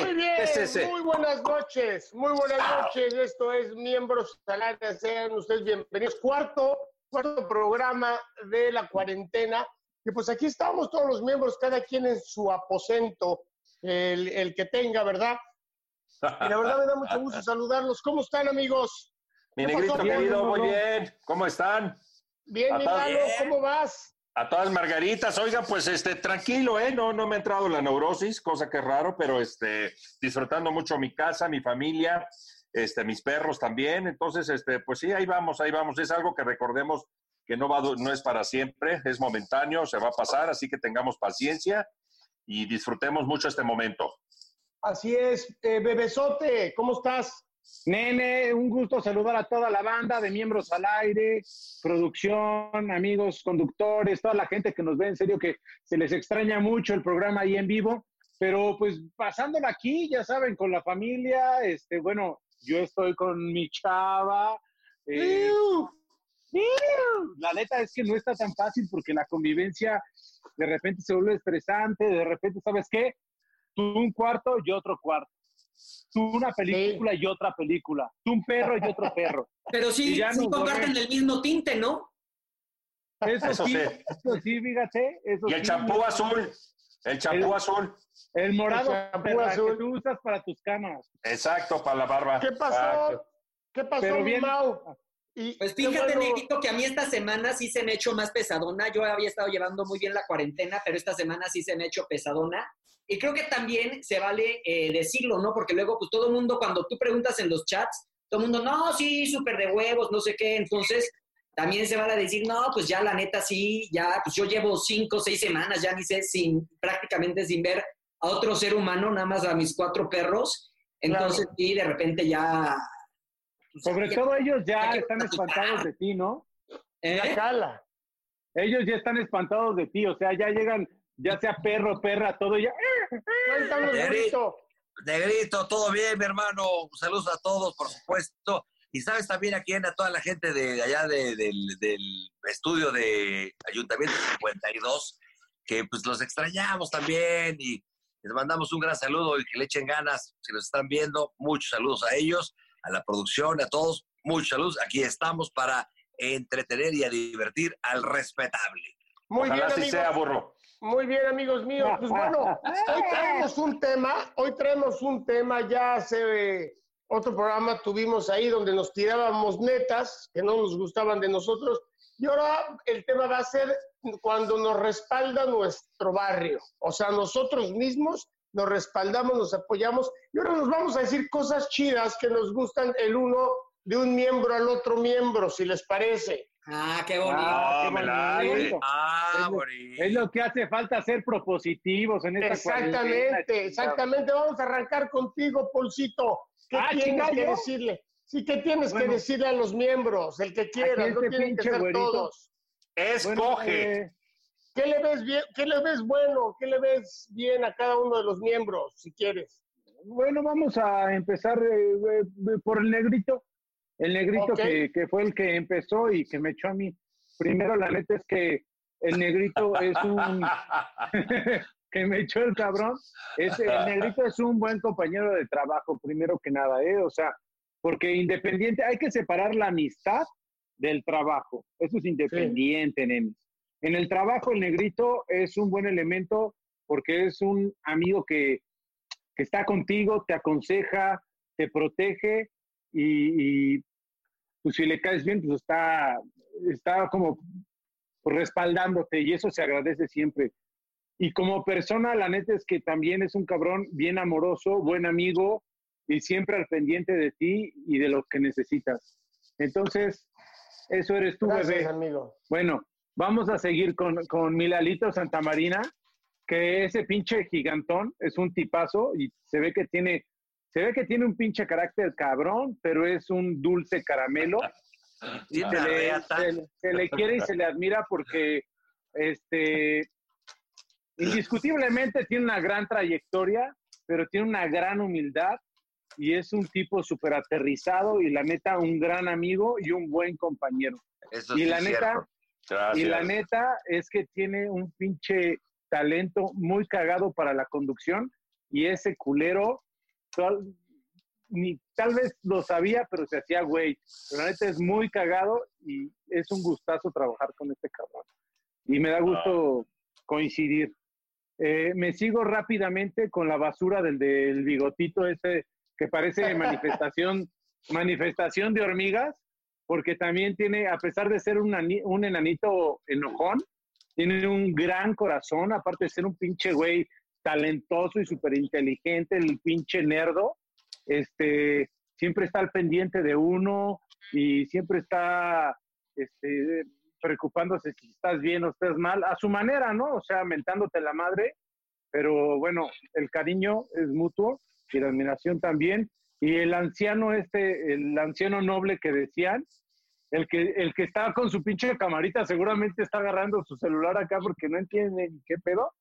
Muy bien, muy buenas noches, muy buenas noches. Esto es Miembros al Aire. Sean ustedes bienvenidos. Cuarto, cuarto programa de la cuarentena. Y pues aquí estamos todos los miembros, cada quien en su aposento, el, el que tenga, ¿verdad? Y la verdad me da mucho gusto saludarlos. ¿Cómo están, amigos? Mi ¿Qué negrito pasó, querido, muy bien. ¿Cómo están? Bien, mi bien. ¿cómo vas? A todas margaritas, oiga, pues este, tranquilo, ¿eh? No, no me ha entrado la neurosis, cosa que es raro, pero este, disfrutando mucho mi casa, mi familia, este, mis perros también. Entonces, este, pues sí, ahí vamos, ahí vamos. Es algo que recordemos que no, va, no es para siempre, es momentáneo, se va a pasar, así que tengamos paciencia y disfrutemos mucho este momento. Así es, eh, bebesote, ¿cómo estás? Nene, un gusto saludar a toda la banda de miembros al aire, producción, amigos conductores, toda la gente que nos ve, en serio que se les extraña mucho el programa ahí en vivo, pero pues pasándolo aquí, ya saben, con la familia, este, bueno, yo estoy con mi chava. eh, la neta es que no está tan fácil porque la convivencia de repente se vuelve estresante, de repente, ¿sabes qué? Tú un cuarto, yo otro cuarto. Tú una película y otra película. Tú un perro y otro perro. Pero sí, Y ya sí comparten el mismo tinte, ¿no? Eso, Eso sí, sí. eso sí, fíjate. Eso Y el sí. champú azul, el champú azul. El morado El azul. que tú usas para tus camas. Exacto, para la barba. ¿Qué pasó? Exacto. ¿Qué pasó, Pero bien. Mau? Y Pues fíjate, bueno- Negrito, que a mí esta semana sí se me ha hecho más pesadona. Yo había estado llevando muy bien la cuarentena, pero esta semana sí se me ha hecho pesadona. Y creo que también se vale eh, decirlo, ¿no? Porque luego, pues todo el mundo, cuando tú preguntas en los chats, todo el mundo, no, sí, súper de huevos, no sé qué. Entonces, también se vale decir, no, pues ya la neta sí, ya, pues yo llevo cinco, seis semanas, ya ni sé, sin, prácticamente sin ver a otro ser humano, nada más a mis cuatro perros. Entonces, sí, de repente ya... pues, Sobre ya- todo ellos ya están espantados de ti, ¿no? ¿Eh? La cala. Ellos ya están espantados de ti, o sea, ya llegan, ya sea perro, perra, todo ya. Cuéntanos, bonito. Negrito, todo bien, mi hermano. Saludos a todos, por supuesto. Y sabes también a quién, a toda la gente de allá de- del, del estudio de Ayuntamiento 52, que pues los extrañamos también y les mandamos un gran saludo y que le echen ganas si nos están viendo. Muchos saludos a ellos, a la producción, a todos. Muchos saludos. Aquí estamos para entretener y a divertir al respetable. Muy Ojalá bien, así amigos. sea, burro. Muy bien, amigos míos. Pues bueno, hoy traemos un tema, hoy traemos un tema, ya hace eh, otro programa tuvimos ahí donde nos tirábamos netas que no nos gustaban de nosotros y ahora el tema va a ser cuando nos respalda nuestro barrio, o sea, nosotros mismos nos respaldamos, nos apoyamos y ahora nos vamos a decir cosas chidas que nos gustan el uno de un miembro al otro miembro, si les parece. Ah, qué bonito. Ah, qué me bonito. Ah, Es bonito. Es lo que hace falta ser propositivos en esta Exactamente, exactamente. Vamos a arrancar contigo, Polcito. ¿Qué Ah, tienes que ¿yo? decirle? Sí, ¿qué tienes Bueno. que decirle a los miembros? El que quiera, no este tienen que ser güerito. todos. Bueno, Escoge. eh, ¿Qué le ves bien? ¿Qué le ves bueno? ¿Qué le ves bien a cada uno de los miembros, si quieres? Bueno, vamos a empezar eh, eh, por el negrito. El negrito que, que fue el que empezó y que me echó a mí. Primero, la neta es que el negrito es un... que me echó el cabrón. Es, el negrito es un buen compañero de trabajo, primero que nada, ¿eh? O sea, porque independiente, hay que separar la amistad del trabajo. Eso es independiente, sí. En el trabajo, el negrito es un buen elemento porque es un amigo que, que está contigo, te aconseja, te protege y, y, pues si le caes bien, pues está, está como respaldándote y eso se agradece siempre. Y como persona, la neta es que también es un cabrón bien amoroso, buen amigo y siempre al pendiente de ti y de lo que necesitas. Entonces, eso eres tú, Gracias, bebé. amigo. Bueno, vamos a seguir con, con Milalito Santamarina, que ese pinche gigantón es un tipazo y se ve que tiene, se ve que tiene un pinche carácter cabrón, pero es un dulce caramelo. Sí, se, le, se, se le quiere y se le admira porque este indiscutiblemente tiene una gran trayectoria, pero tiene una gran humildad y es un tipo súper aterrizado y la neta un gran amigo y un buen compañero. Eso y sí la neta, y la neta es que tiene un pinche talento muy cagado para la conducción y ese culero tal, ni tal vez lo sabía, pero se hacía güey. Pero la neta es muy cagado y es un gustazo trabajar con este cabrón. Y me da gusto coincidir. Eh, me sigo rápidamente con la basura del, del bigotito ese que parece manifestación, manifestación de hormigas, porque también tiene, a pesar de ser un, un enanito enojón, tiene un gran corazón, aparte de ser un pinche güey talentoso y súper inteligente, el pinche nerdo, este, siempre está al pendiente de uno y siempre está este, preocupándose si estás bien o estás mal, a su manera, ¿no? O sea, mentándote la madre, pero bueno, el cariño es mutuo y la admiración también. Y el anciano este, el anciano noble que decían, el que, el que está con su pinche camarita seguramente está agarrando su celular acá porque no entiende qué pedo.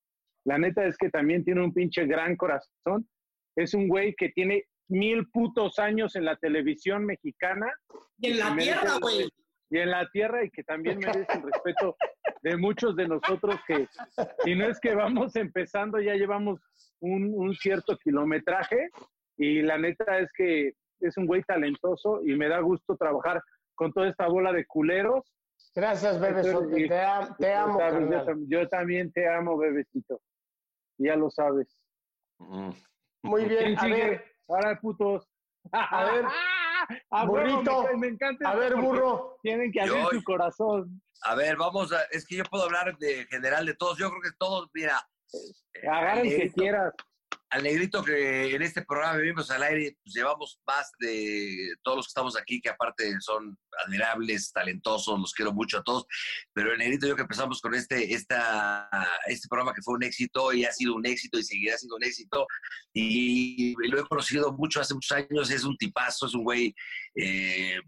La neta es que también tiene un pinche gran corazón. Es un güey que tiene mil putos años en la televisión mexicana. Y en la tierra, güey. Y en la tierra y que también merece el respeto de muchos de nosotros que, si no es que vamos empezando, ya llevamos un, un cierto kilometraje y la neta es que es un güey talentoso y me da gusto trabajar con toda esta bola de culeros. Gracias, bebesote. Te, am- te amo, Yo tam- yo también te amo, bebecito. Ya lo sabes. Mm. Muy bien, ¿Quién a sigue? ver, Ahora, putos. A ver, A burrito. me, me encanta a ver, burro. Tienen que abrir su corazón. A ver, vamos a. Es que yo puedo hablar de general de todos. Yo creo que todos, mira. Agarra el que quieras. Al negrito que en este programa vivimos al aire, pues llevamos más de todos los que estamos aquí, que aparte son admirables, talentosos, los quiero mucho a todos, pero el negrito yo que empezamos con este, esta, este programa que fue un éxito y ha sido un éxito y seguirá siendo un éxito, y, lo he conocido mucho hace muchos años, es un tipazo, es un güey eh,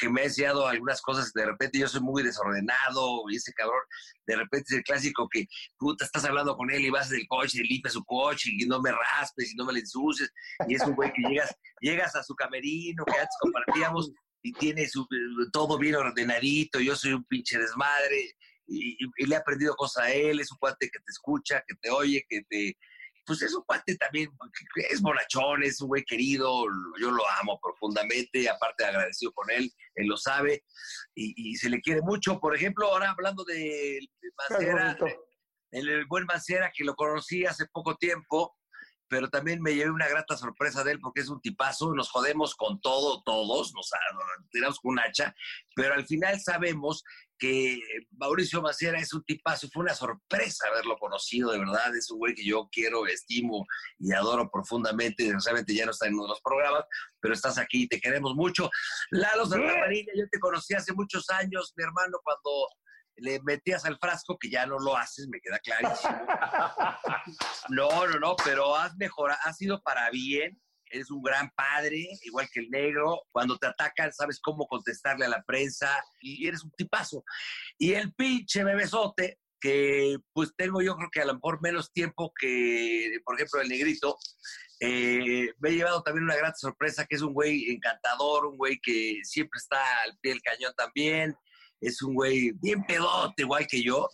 que, me ha enseñado algunas cosas, de repente yo soy muy desordenado, y ese cabrón, de repente es el clásico que, puta, estás hablando con él y vas del coche, limpia su coche y no me raspes y no me le ensucies. Y es un güey que llegas, llegas a su camerino que antes compartíamos y tiene su, todo bien ordenadito. Yo soy un pinche desmadre y, y- y le he aprendido cosas a él. Es un cuate que te escucha, que te oye, que te. Pues es un cuate también, es bonachón, es un güey querido, yo lo amo profundamente, aparte agradecido con él, él lo sabe y, y se le quiere mucho. Por ejemplo, ahora hablando de, de Qué Mancera, bonito. el, el buen Mancera, que lo conocí hace poco tiempo, pero también me llevé una grata sorpresa de él porque es un tipazo, nos jodemos con todo, todos, nos, tiramos con un hacha, pero al final sabemos que Mauricio Mancera es un tipazo, fue una sorpresa haberlo conocido, de verdad, es un güey que yo quiero, estimo y adoro profundamente, desgraciadamente ya no está en uno de los programas, pero estás aquí y te queremos mucho. Lalo Santamarina, yo te conocí hace muchos años, mi hermano, cuando le metías al frasco, que ya no lo haces, me queda clarísimo. No, no, no, pero has mejorado, has sido para bien. Eres un gran padre, igual que el negro. Cuando te atacan, sabes cómo contestarle a la prensa y eres un tipazo. Y el pinche bebesote, que pues tengo yo creo que a lo mejor menos tiempo que, por ejemplo, el negrito, eh, me he llevado también una gran sorpresa, que es un güey encantador, un güey que siempre está al pie del cañón también. Es un güey bien pedote, igual que yo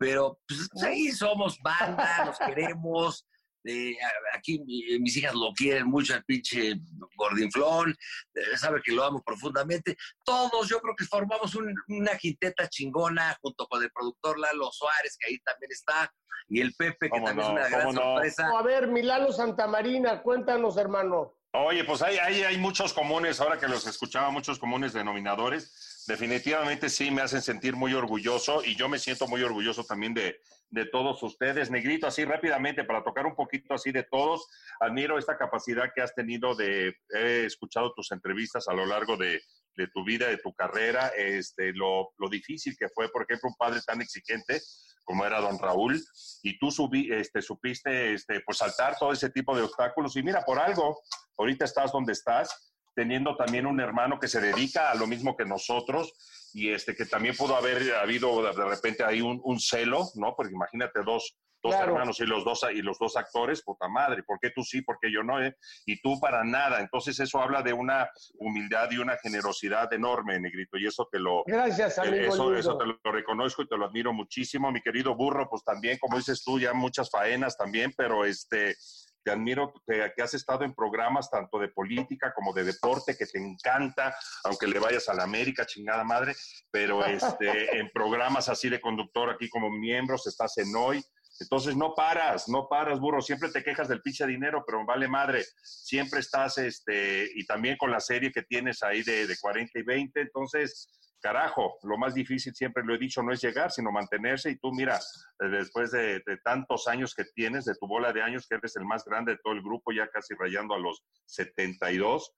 pero pues, ahí somos banda, nos queremos, eh, aquí mis hijas lo quieren mucho, el pinche gordinflón, eh, sabe que lo amo profundamente. Todos, yo creo que formamos una quinteta chingona junto con el productor Lalo Suárez, que ahí también está, y el Pepe, que también es una gran sorpresa. A ver, Milano Santamarina, cuéntanos, hermano. Oye, pues hay, hay, hay muchos comunes, ahora que los escuchaba, muchos comunes denominadores definitivamente sí me hacen sentir muy orgulloso y yo me siento muy orgulloso también de, de todos ustedes. Negrito, así rápidamente, para tocar un poquito así de todos, admiro esta capacidad que has tenido de, he escuchado tus entrevistas a lo largo de, de tu vida, de tu carrera, este, lo, lo, difícil que fue, por ejemplo, un padre tan exigente como era don Raúl, y tú subí, este, supiste este, pues saltar todo ese tipo de obstáculos, y mira, por algo, ahorita estás donde estás, teniendo también un hermano que se dedica a lo mismo que nosotros y este que también pudo haber habido de repente ahí un, celo, ¿no? Porque imagínate dos, dos hermanos y los dos y los dos actores, puta madre, ¿por qué tú sí, por qué yo no? Eh? Y tú para nada. Entonces eso habla de una humildad y una generosidad enorme, Negrito, y eso te lo Gracias, eh, amigo eso, eso te lo reconozco y te lo admiro muchísimo, mi querido burro, pues también como dices tú, ya muchas faenas también, pero este te admiro que, que, has estado en programas tanto de política como de deporte, que te encanta, aunque le vayas a la América, chingada madre, pero este, en programas así de conductor aquí como miembros, estás en hoy. Entonces no paras, no paras, burro. Siempre te quejas del pinche dinero, pero vale madre. Siempre estás, este, y también con la serie que tienes ahí de, de 40 y 20. Entonces, carajo, lo más difícil, siempre lo he dicho, no es llegar, sino mantenerse. Y tú, mira, eh, después de, tantos años que tienes, de tu bola de años, que eres el más grande de todo el grupo, ya casi rayando a los 72,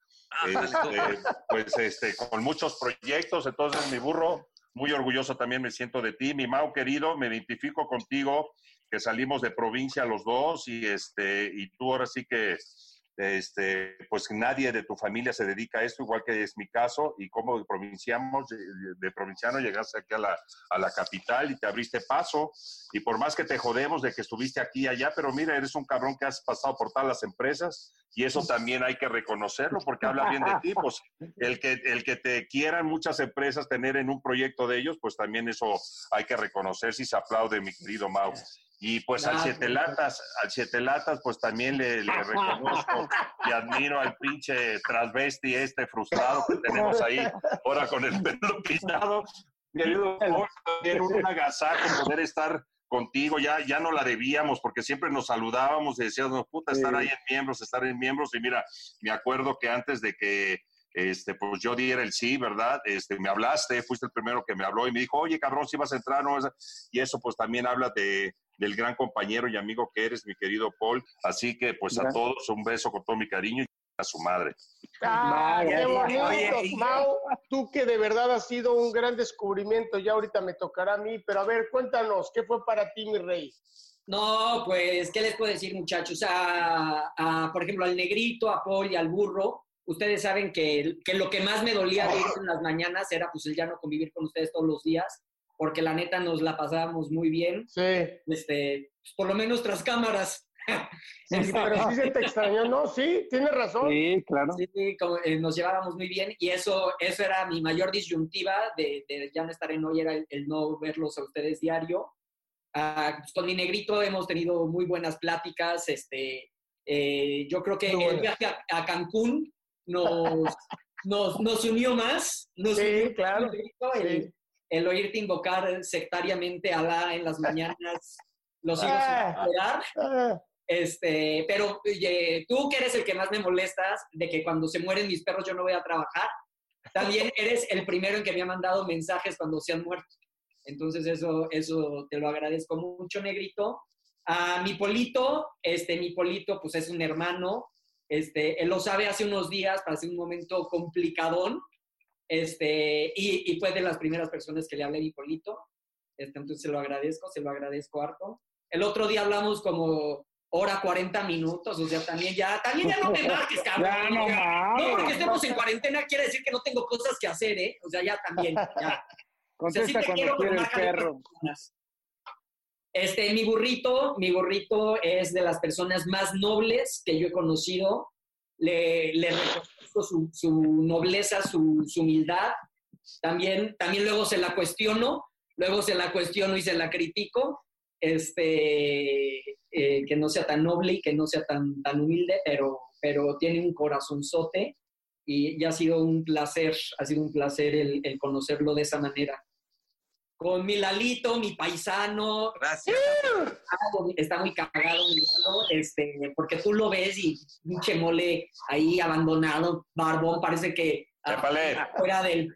este, pues este, con muchos proyectos. Entonces, mi burro, muy orgulloso también me siento de ti. Mi Mao querido, me identifico contigo, que salimos de provincia los dos y, este, y tú ahora sí que este, pues nadie de tu familia se dedica a esto, igual que es mi caso, y como de, provinciamos, de, provinciano llegaste aquí a la, a la, capital y te abriste paso, y por más que te jodemos de que estuviste aquí y allá, pero mira, eres un cabrón que has pasado por todas las empresas, y eso también hay que reconocerlo, porque habla bien de ti, pues el que, el que te quieran muchas empresas tener en un proyecto de ellos, pues también eso hay que reconocer, si se aplaude, mi querido Mau. Y pues al Siete Latas, al Siete Latas, pues también le, reconozco y admiro al pinche transvesti este frustrado que tenemos ahí, ahora con el pelo pintado. Me ayudó también un agasajo poder estar contigo, ya, ya no la debíamos porque siempre nos saludábamos y decíamos, puta, estar ahí en miembros, estar en miembros. Y mira, me acuerdo que antes de que este, pues yo diera el sí, ¿verdad? Este, me hablaste, fuiste el primero que me habló y me dijo, oye, cabrón, si vas a entrar, ¿no? Y eso pues también habla de, del gran compañero y amigo que eres, mi querido Paul. Así que pues a todos un beso con todo mi cariño y a su madre. Ah, qué bonito, Mau, tú que de verdad has sido un gran descubrimiento, ya ahorita me tocará a mí, pero a ver, cuéntanos, ¿qué fue para ti, mi rey? No, pues, ¿qué les puedo decir, muchachos? A, por ejemplo, al negrito, a Paul y al burro, ustedes saben que, que lo que más me dolía de ir en las mañanas era pues el ya no convivir con ustedes todos los días porque la neta nos la pasábamos muy bien. Sí. Este, pues, por lo menos tras cámaras. Sí, pero sí se te extrañó, ¿no? Sí, tienes razón. Sí, claro. Sí, eh, nos llevábamos muy bien y eso, eso era mi mayor disyuntiva de, ya no estar en hoy, era el, no verlos a ustedes diario. Ah, pues, con mi negrito hemos tenido muy buenas pláticas. Este, eh, yo creo que el viaje a, Cancún nos, nos, nos, unió más. sí, claro el oírte invocar sectariamente a Alá en las mañanas, los sigo ah, ah. Este, pero tú que eres el que más me molestas de que cuando se mueren mis perros yo no voy a trabajar, también eres el primero en que me ha mandado mensajes cuando se han muerto. Entonces eso, eso te lo agradezco mucho, negrito. A mi polito, este, mi polito pues es un hermano, este, él lo sabe hace unos días, para un momento complicadón, este, y, fue de las primeras personas que le hablé a Hipólito. Este, entonces se lo agradezco, se lo agradezco harto. El otro día hablamos como hora 40 minutos, o sea, también ya, también ya no me marques, cabrón. no, porque estemos en cuarentena quiere decir que no tengo cosas que hacer, ¿eh? O sea, ya también, ya. Contesta o perro. Este, mi burrito, mi burrito es de las personas más nobles que yo he conocido. Le, le su, nobleza, su, humildad. También, también luego se la cuestiono, luego se la cuestiono y se la critico. este, eh, que no sea tan noble y que no sea tan, tan humilde, pero, pero tiene un corazonzote y, ya ha sido un placer, ha sido un placer el conocerlo de esa manera con mi Lalito, mi paisano. Gracias. Está muy cagado, mi Lalo, este, porque tú lo ves y pinche mole ahí abandonado, barbón, parece que afuera del...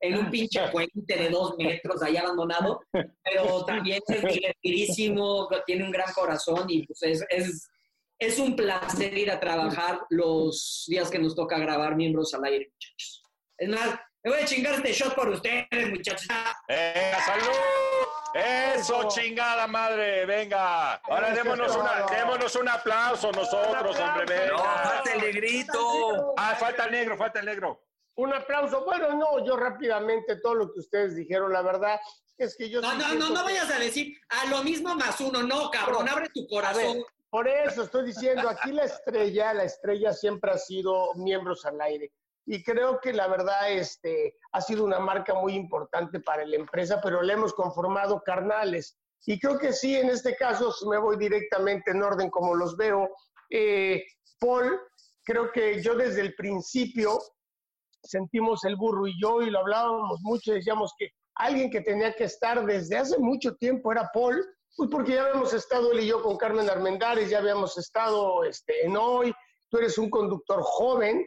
en un pinche puente de dos metros ahí abandonado, pero también es divertidísimo, tiene un gran corazón y pues es, es, es un placer ir a trabajar los días que nos toca grabar miembros al aire, muchachos. Es más, me voy a chingar este shot por ustedes, muchachos. ¡Venga, salud! Eso, chingada madre, venga. Ahora démonos, una, démonos un aplauso nosotros, hombre, venga. No, falta el negrito. Ah, falta el negro, falta el negro. Un aplauso. Bueno, no, yo rápidamente todo lo que ustedes dijeron, la verdad es que yo... No, no, no, no vayas a decir a lo mismo más uno, no, cabrón, abre tu corazón. por eso estoy diciendo, aquí la estrella, la estrella siempre ha sido miembros al aire y creo que la verdad este, ha sido una marca muy importante para la empresa, pero le hemos conformado carnales. Y creo que sí, en este caso, si me voy directamente en orden como los veo, eh, Paul, creo que yo desde el principio sentimos el burro y yo y lo hablábamos mucho, decíamos que alguien que tenía que estar desde hace mucho tiempo era Paul, pues porque ya habíamos estado él y yo con Carmen Armendares, ya habíamos estado este, en hoy, tú eres un conductor joven,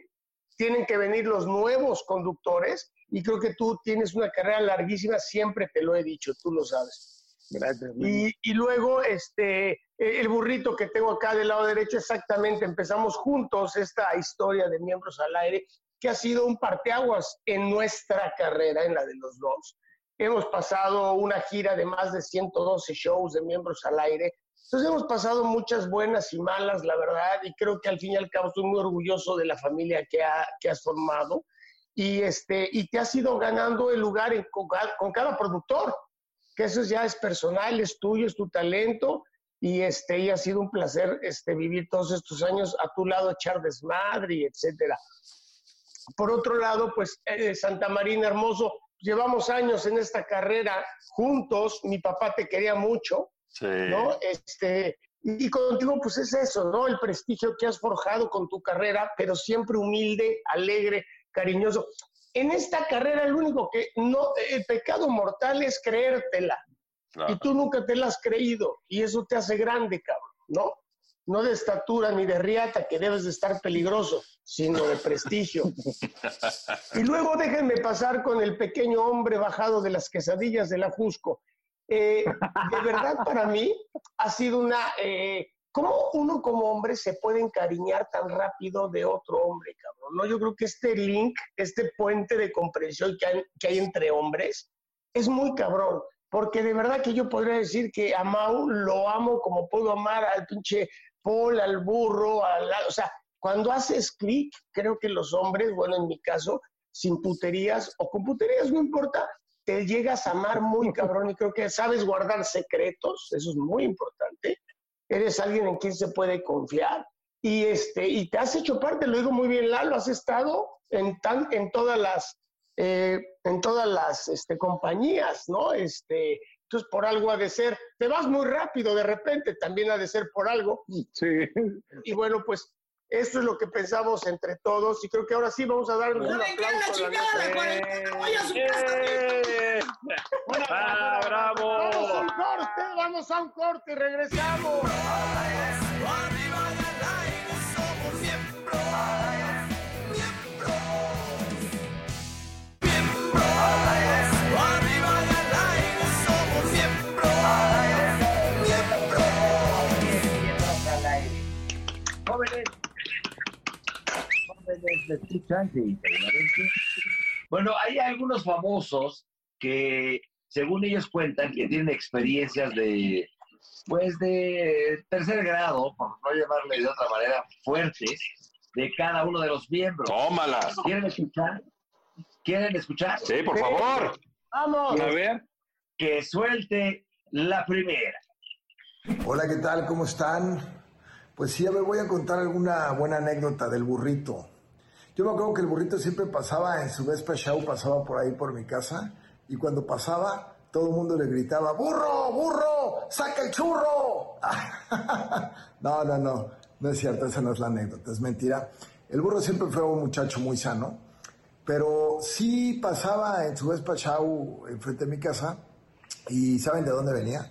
tienen que venir los nuevos conductores y creo que tú tienes una carrera larguísima, siempre te lo he dicho, tú lo sabes. Gracias. Y, y, luego, este, el burrito que tengo acá del lado derecho, exactamente, empezamos juntos esta historia de miembros al aire, que ha sido un parteaguas en nuestra carrera, en la de los dos. Hemos pasado una gira de más de 112 shows de miembros al aire, entonces hemos pasado muchas buenas y malas, la verdad, y creo que al fin y al cabo estoy muy orgulloso de la familia que, ha, que has formado y, este, y te has ido ganando el lugar con, cada productor, que eso ya es personal, es tuyo, es tu talento y, este, y ha sido un placer este, vivir todos estos años a tu lado, echar desmadre y etcétera. Por otro lado, pues eh, Santa Marina Hermoso, llevamos años en esta carrera juntos, mi papá te quería mucho, Sí. ¿no? Este, y, contigo, pues es eso, ¿no? El prestigio que has forjado con tu carrera, pero siempre humilde, alegre, cariñoso. En esta carrera, el único que no, el pecado mortal es creértela. Claro. Y tú nunca te la has creído. Y eso te hace grande, cabrón, ¿no? No de estatura ni de riata, que debes de estar peligroso, sino de prestigio. y luego déjenme pasar con el pequeño hombre bajado de las quesadillas de la Jusco. Eh, de verdad para mí ha sido una... Eh, ¿Cómo uno como hombre se puede encariñar tan rápido de otro hombre, cabrón? ¿No? Yo creo que este link, este puente de comprensión que hay, que hay entre hombres, es muy cabrón. Porque de verdad que yo podría decir que a Mau lo amo como puedo amar al pinche Paul, al burro, al, o sea, cuando haces clic, creo que los hombres, bueno, en mi caso, sin puterías o con puterías, no importa, te llegas a amar muy cabrón y creo que sabes guardar secretos, eso es muy importante. Eres alguien en quien se puede confiar y, este, y te has hecho parte, lo digo muy bien, Lalo, has estado en, tan, en todas las, eh, en todas las este, compañías, ¿no? Este, entonces, por algo ha de ser, te vas muy rápido de repente, también ha de ser por algo. Sí. Y bueno, pues esto es lo que pensamos entre todos y creo que ahora sí vamos a dar un ¡No aplauso. la chingada, la cuarentena! ¡Voy a su casa! ¡Eh! ¡Ah, bravo! Vamos a un corte, vamos a un corte y regresamos. Arriba del aire somos miembros. Miembros. Miembros. Bueno, hay algunos famosos que, según ellos cuentan, que tienen experiencias de, pues, de tercer grado, por no llamarle de otra manera, fuertes, de cada uno de los miembros. Tómala. ¿Quieren escuchar? ¿Quieren escuchar? Sí, por favor. Vamos. A ver. Que suelte la primera. Hola, ¿qué tal? ¿Cómo están? Pues sí, a ver, voy a contar alguna buena anécdota del burrito. Yo me acuerdo que el burrito siempre pasaba en su Vespa Show, pasaba por ahí por mi casa, y cuando pasaba, todo el mundo le gritaba, burro, burro, saca el churro. no, no, no, no es cierto, esa no es la anécdota, es mentira. El burro siempre fue un muchacho muy sano, pero sí pasaba en su Vespa Chau enfrente de mi casa y ¿saben de dónde venía?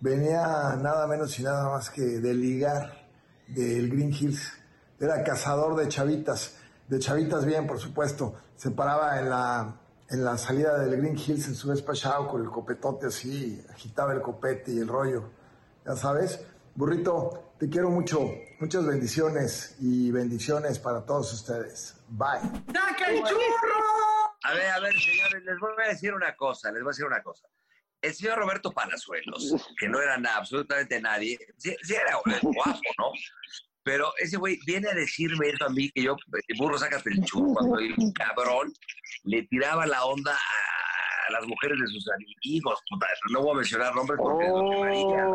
Venía nada menos y nada más que de ligar del Green Hills. Era cazador de chavitas, de chavitas bien, por supuesto. Se paraba en la, en la salida del Green Hills en su Vespa Chao con el copetote así, agitaba el copete y el rollo. Ya sabes, burrito, te quiero mucho. Muchas bendiciones y bendiciones para todos ustedes. Bye. ¡Saca el churro! A ver, a ver, señores, les voy a decir una cosa, les voy a decir una cosa. El señor Roberto Palazuelos, que no era nada, absolutamente nadie, sí, sí era guapo, ¿no? Pero ese güey viene a decirme eso a mí, que yo, burro, sácate el churro, cuando un cabrón, le tiraba la onda a las mujeres de sus amigos, puta, no voy a mencionar nombres porque es lo que haría.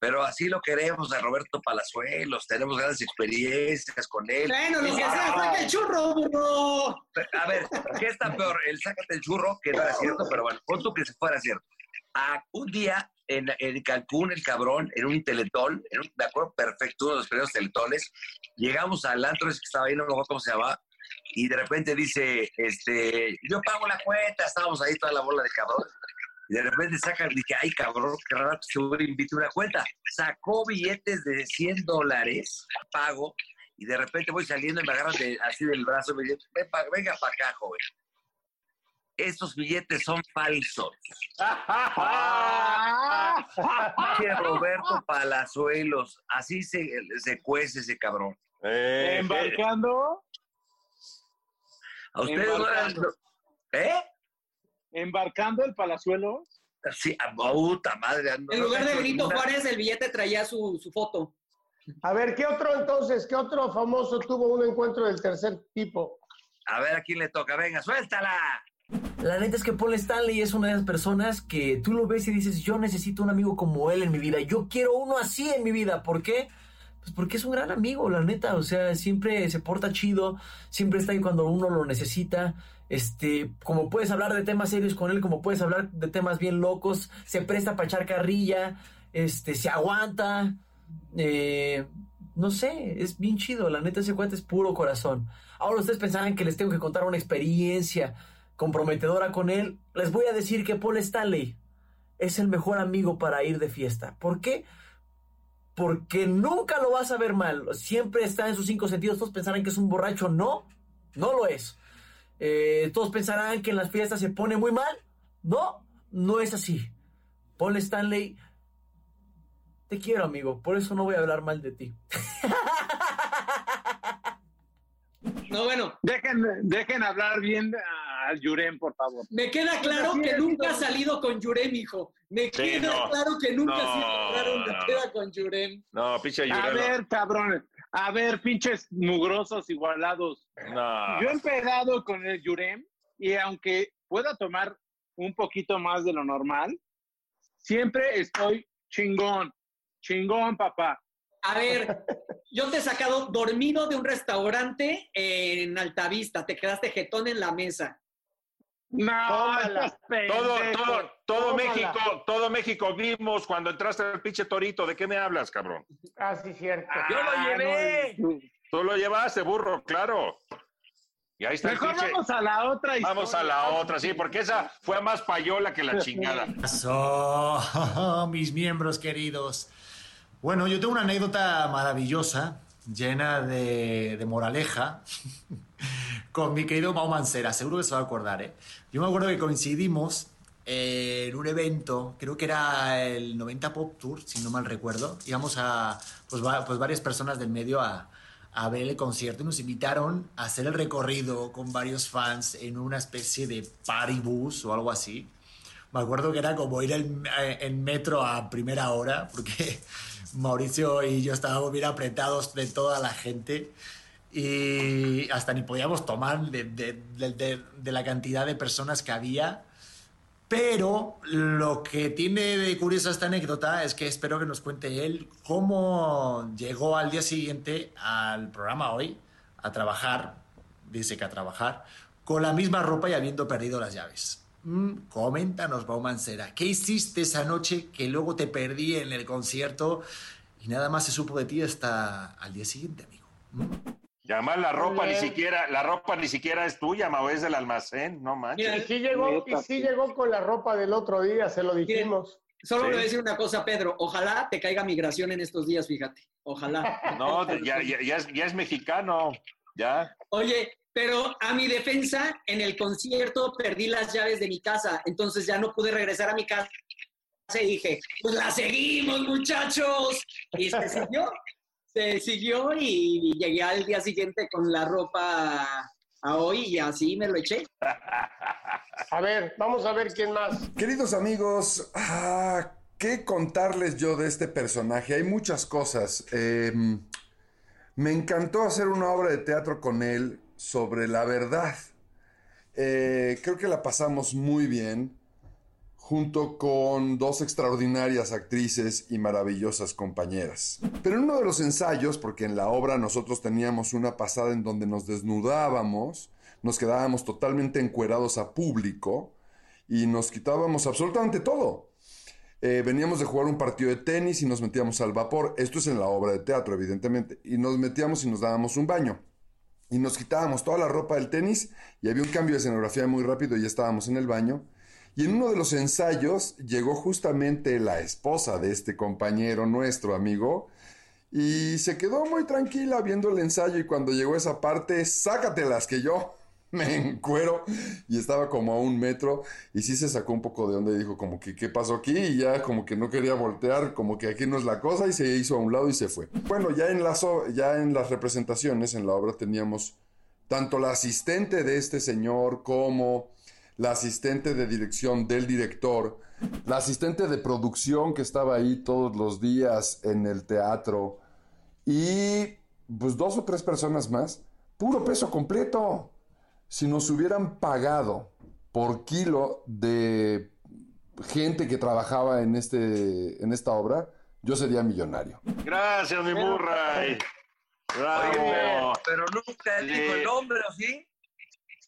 Pero así lo queremos a Roberto Palazuelos, tenemos grandes experiencias con él. Bueno, lo que sea, saca el churro, burro. A ver, ¿qué está peor? El sácate el churro, que no era cierto, pero bueno, pon tú que se fuera cierto. A un día en, en Cancún, el cabrón, en un teletón, en un, me acuerdo perfecto, uno de los primeros teletones, llegamos al antro ese que estaba ahí, no me acuerdo cómo se llama, y de repente dice, este, yo pago la cuenta, estábamos ahí toda la bola de cabrón, y de repente saca, dije, ay cabrón, qué raro que seguro invite una cuenta. Sacó billetes de 100 dólares, pago, y de repente voy saliendo y me agarran de- así del brazo me dicen, "Ven pa- venga para acá, joven. Estos billetes son falsos. Roberto Palazuelos, así se, se cuece ese cabrón. Eh, Embarcando, A ustedes no. ¿Eh? Embarcando el Palazuelo. Sí, a puta madre. no- En lugar de Benito ninguna- Juárez, el billete traía su, su foto. A ver, ¿qué otro entonces, qué otro famoso tuvo un encuentro del tercer tipo? A ver a quién le toca. Venga, suéltala. La neta es que Paul Stanley es una de esas personas que tú lo ves y dices, yo necesito un amigo como él en mi vida, yo quiero uno así en mi vida. ¿Por qué? Pues porque es un gran amigo, la neta. O sea, siempre se porta chido, siempre está ahí cuando uno lo necesita. Este, como puedes hablar de temas serios con él, como puedes hablar de temas bien locos, se presta para echar carrilla, este, se aguanta. Eh, no sé, es bien chido, la neta ese cuate es puro corazón. Ahora ustedes pensarán que les tengo que contar una experiencia comprometedora con él. Les voy a decir que Paul Stanley es el mejor amigo para ir de fiesta. ¿Por qué? Porque nunca lo vas a ver mal. Siempre está en sus cinco sentidos. Todos pensarán que es un borracho. No, no lo es. Eh, todos pensarán que en las fiestas se pone muy mal. No, no es así. Paul Stanley, te quiero amigo. Por eso no voy a hablar mal de ti. No, bueno, Dejen, dejen hablar bien al Yurem, por favor. me queda claro que nunca ha salido con Yurem, hijo. Me Sí, queda no. claro que nunca No, queda con Yurem. No, pinche A ver, cabrón. A ver, pinches mugrosos igualados. No. Yo he empezado con el Yurem y aunque pueda tomar un poquito más de lo normal, siempre estoy chingón. Chingón, papá. A ver, yo te he sacado dormido de un restaurante en Altavista. Te quedaste jetón en la mesa. No, Tómala. estás Todo, todo, todo. México, todo México vimos cuando entraste al pinche torito. ¿De qué me hablas, cabrón? Ah, sí, cierto. Yo lo Ah, llevé. no, Tú lo llevaste, burro, claro. Y ahí está el Mejor pinche- vamos a la otra historia. Vamos a la otra, sí, porque esa fue más payola que la chingada. Pasó, mis miembros queridos. Bueno, yo tengo una anécdota maravillosa, llena de, de moraleja, con mi querido Mau Mancera. Seguro que se va a acordar, ¿eh? Yo me acuerdo que coincidimos en un evento, creo que era el 90 Pop Tour, si no mal recuerdo. Íbamos a, pues, va- pues varias personas del medio a, a ver el concierto y nos invitaron a hacer el recorrido con varios fans en una especie de party bus o algo así. Me acuerdo que era como ir en, eh, en metro a primera hora, porque Mauricio y yo estábamos bien apretados de toda la gente y hasta ni podíamos tomar de, de- de- de- la cantidad de personas que había. Pero lo que tiene de curiosa esta anécdota es que espero que nos cuente él cómo llegó al día siguiente al programa hoy a trabajar, dice que a trabajar, con la misma ropa y habiendo perdido las llaves. Mm, coméntanos, Baumancera, ¿qué hiciste esa noche que luego te perdí en el concierto y nada más se supo de ti hasta al día siguiente, amigo? Y además la ropa ni siquiera, la ropa ni siquiera es tuya, Mao, es del almacén, no manches. Y sí llegó, y sí llegó con la ropa del otro día, se lo dijimos. Solo Sí. le voy a decir una cosa, Pedro. Ojalá te caiga migración en estos días, fíjate. Ojalá. No, ya, ya, ya es, ya es mexicano, ya. Oye, pero a mi defensa, en el concierto perdí las llaves de mi casa, entonces ya no pude regresar a mi casa y dije, pues la seguimos, muchachos. Y se siguió, se siguió y llegué al día siguiente con la ropa a hoy y así me lo eché. A ver, vamos a ver quién más. Queridos amigos, ah, ¿qué contarles yo de este personaje? Hay muchas cosas. Eh, me encantó hacer una obra de teatro con él sobre la verdad. Eh, creo que la pasamos muy bien, junto con dos extraordinarias actrices y maravillosas compañeras. Pero en uno de los ensayos, porque en la obra nosotros teníamos una pasada en donde nos desnudábamos, nos quedábamos totalmente encuerados a público, y nos quitábamos absolutamente todo. Eh, veníamos de jugar un partido de tenis y nos metíamos al vapor. Esto es en la obra de teatro, evidentemente. Y nos metíamos y nos dábamos un baño. Y nos quitábamos toda la ropa del tenis y había un cambio de escenografía muy rápido y ya estábamos en el baño. Y en uno de los ensayos llegó justamente la esposa de este compañero, nuestro amigo, y se quedó muy tranquila viendo el ensayo y cuando llegó esa parte, sácatelas que yo me encuero y estaba como a un metro y sí se sacó un poco de onda y dijo como que qué pasó aquí y ya como que no quería voltear, como que aquí no es la cosa y se hizo a un lado y se fue. Bueno, ya en las, ya en las representaciones, en la obra teníamos tanto la asistente de este señor como la asistente de dirección del director, la asistente de producción que estaba ahí todos los días en el teatro y pues dos o tres personas más, puro peso completo. Si nos hubieran pagado por kilo de gente que trabajaba en, este, en esta obra, yo sería millonario. Gracias, mi Murray. Bravo. Oye, pero nunca Sí. dijo el nombre, ¿o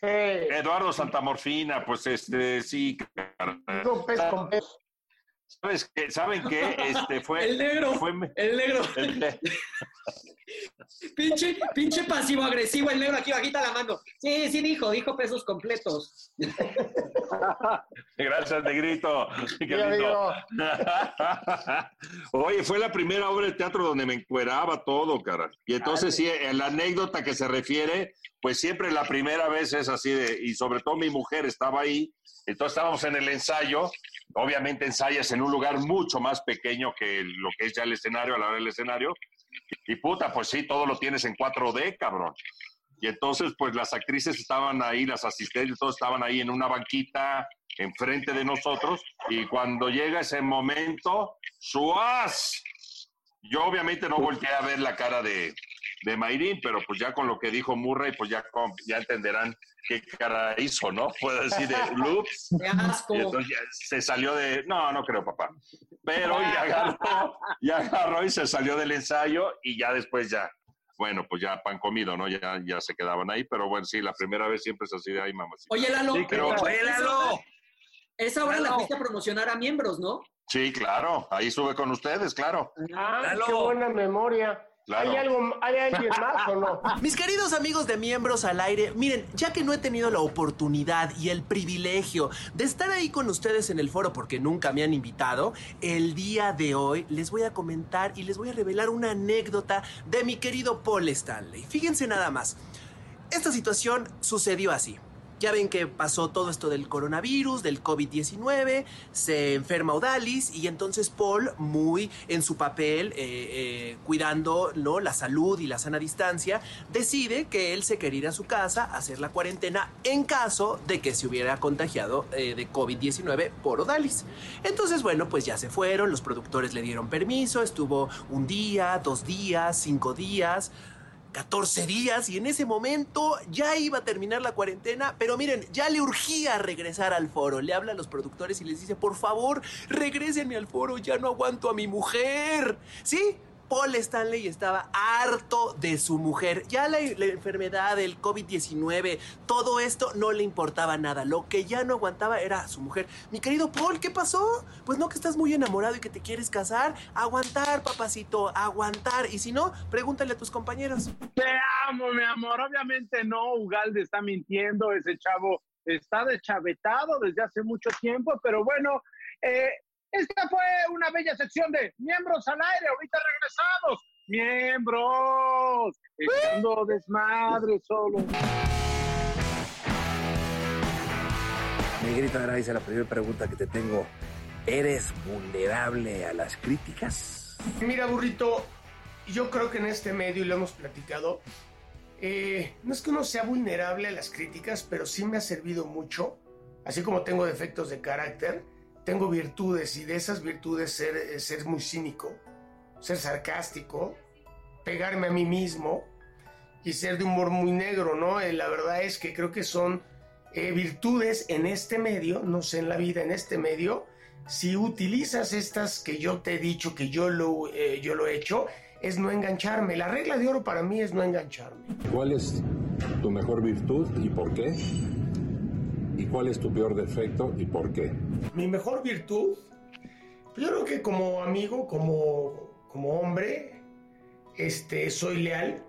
sí? Eduardo Santamorfina, pues este, sí. Digo pez con pez. ¿Sabes qué? ¿Saben qué? Este fue. El negro. fue- El negro. el- Pinche, pinche pasivo agresivo, el negro aquí bajita la mano. Sí, sí dijo, dijo pesos completos. Gracias, Negrito. Oye, fue la primera obra de teatro donde me encueraba todo, cara. Y entonces, sí, en la anécdota que se refiere, pues siempre la primera vez es así de, y sobre todo mi mujer estaba ahí, entonces estábamos en el ensayo, obviamente ensayas en un lugar mucho más pequeño que lo que es ya el escenario, a la hora del escenario, y puta, pues sí, todo lo tienes en 4D, cabrón. Y entonces, pues las actrices estaban ahí, las asistentes, todos estaban ahí en una banquita enfrente de nosotros. Y cuando llega ese momento, ¡suaz! Yo obviamente no volteé a ver la cara de, de Mayrín, pero pues ya con lo que dijo Murray, pues ya, con- ya entenderán qué cara hizo, ¿no? Puedo decir de loops. ¡Qué asco! Y entonces ya se salió de. No, no creo, papá. Pero ya agarró, ya agarró y se salió del ensayo y ya después ya. Bueno, pues ya pan comido, ¿no? Ya, ya se quedaban ahí, pero bueno, sí, la primera vez siempre es así de ahí, mamacita. Oye, Lalo, Sí, pero- esa- Oye, Lalo. Esa hora la Lalo. fuiste a promocionar a miembros, ¿no? Sí, claro, ahí sube con ustedes, claro. Ah, Lalo. qué buena memoria. Claro. ¿Hay, algo, ¿Hay alguien más o no? Mis queridos amigos de Miembros al Aire, miren, ya que no he tenido la oportunidad y el privilegio de estar ahí con ustedes en el foro porque nunca me han invitado, el día de hoy les voy a comentar y les voy a revelar una anécdota de mi querido Paul Stanley. Fíjense nada más. Esta situación sucedió así. Ya ven que pasó todo esto del coronavirus, del COVID-19, se enferma Odalis y entonces Paul, muy en su papel, eh, eh, cuidando ¿no? la salud y la sana distancia, decide que él se quiere ir a su casa a hacer la cuarentena en caso de que se hubiera contagiado eh, de COVID-19 por Odalis. Entonces, bueno, pues ya se fueron, los productores le dieron permiso, estuvo un día, dos días, cinco días. 14 días y en ese momento ya iba a terminar la cuarentena, pero miren, ya le urgía regresar al foro. Le habla a los productores y les dice, por favor, regrésenme al foro, ya no aguanto a mi mujer. ¿Sí? Paul Stanley estaba harto de su mujer. Ya la, enfermedad, el COVID-19, todo esto no le importaba nada. Lo que ya no aguantaba era su mujer. Mi querido Paul, ¿qué pasó? Pues no que estás muy enamorado y que te quieres casar. Aguantar, papacito, aguantar. Y si no, pregúntale a tus compañeros. Te amo, mi amor. Obviamente no, Ugalde está mintiendo. Ese chavo está deschavetado desde hace mucho tiempo, pero bueno, eh, esta fue una bella sección de miembros al aire. Ahorita regresamos. Miembros. Echando desmadre solo. Negrita Araiza, la primera pregunta que te tengo. ¿Eres vulnerable a las críticas? Mira, burrito, yo creo que en este medio, y lo hemos platicado, eh, no es que uno sea vulnerable a las críticas, pero sí me ha servido mucho. Así como tengo defectos de carácter, tengo virtudes y de esas virtudes ser, eh, ser muy cínico, ser sarcástico, pegarme a mí mismo y ser de humor muy negro, ¿no? Eh, la verdad es que creo que son eh, virtudes en este medio, no sé en la vida, en este medio. Si utilizas estas que yo te he dicho, que yo lo, yo lo he hecho, es no engancharme. La regla de oro para mí es no engancharme. ¿Cuál es tu mejor virtud y por qué? ¿Y cuál es tu peor defecto y por qué? Mi mejor virtud, yo creo que como amigo, como, como hombre, este, soy leal.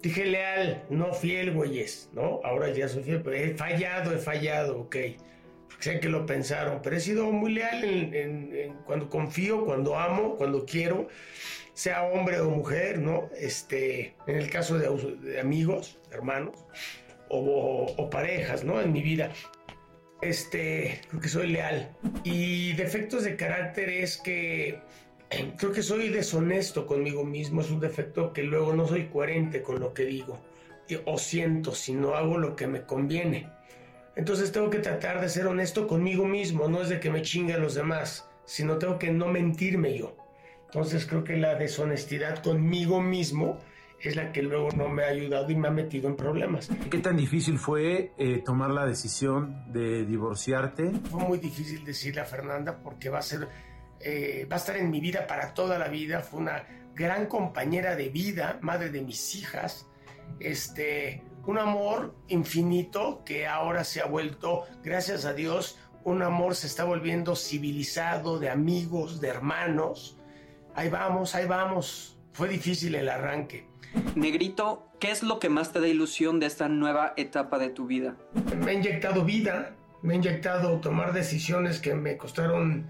Dije leal, no fiel, güeyes, ¿no? Ahora ya soy fiel, pero he fallado, he fallado, ok. Sé que lo pensaron, pero he sido muy leal en, en- en cuando confío, cuando amo, cuando quiero, sea hombre o mujer, ¿no? Este, en el caso de, de amigos, hermanos, o, parejas, ¿no? En mi vida. Este, creo que soy leal. Y defectos de carácter es que eh, creo que soy deshonesto conmigo mismo. Es un defecto que luego no soy coherente con lo que digo o siento si no hago lo que me conviene. Entonces tengo que tratar de ser honesto conmigo mismo. No es de que me chingue a los demás, sino tengo que no mentirme yo. Entonces creo que la deshonestidad conmigo mismo es la que luego no me ha ayudado y me ha metido en problemas. ¿Qué tan difícil fue eh, tomar la decisión de divorciarte? Fue muy difícil decirle a Fernanda porque va a ser, eh, va a estar en mi vida para toda la vida. Fue una gran compañera de vida, madre de mis hijas. Este, un amor infinito que ahora se ha vuelto, gracias a Dios, un amor se está volviendo civilizado, de amigos, de hermanos. Ahí vamos, ahí vamos. Fue difícil el arranque. Negrito, ¿qué es lo que más te da ilusión de esta nueva etapa de tu vida? me ha inyectado vida, me ha inyectado tomar decisiones que me costaron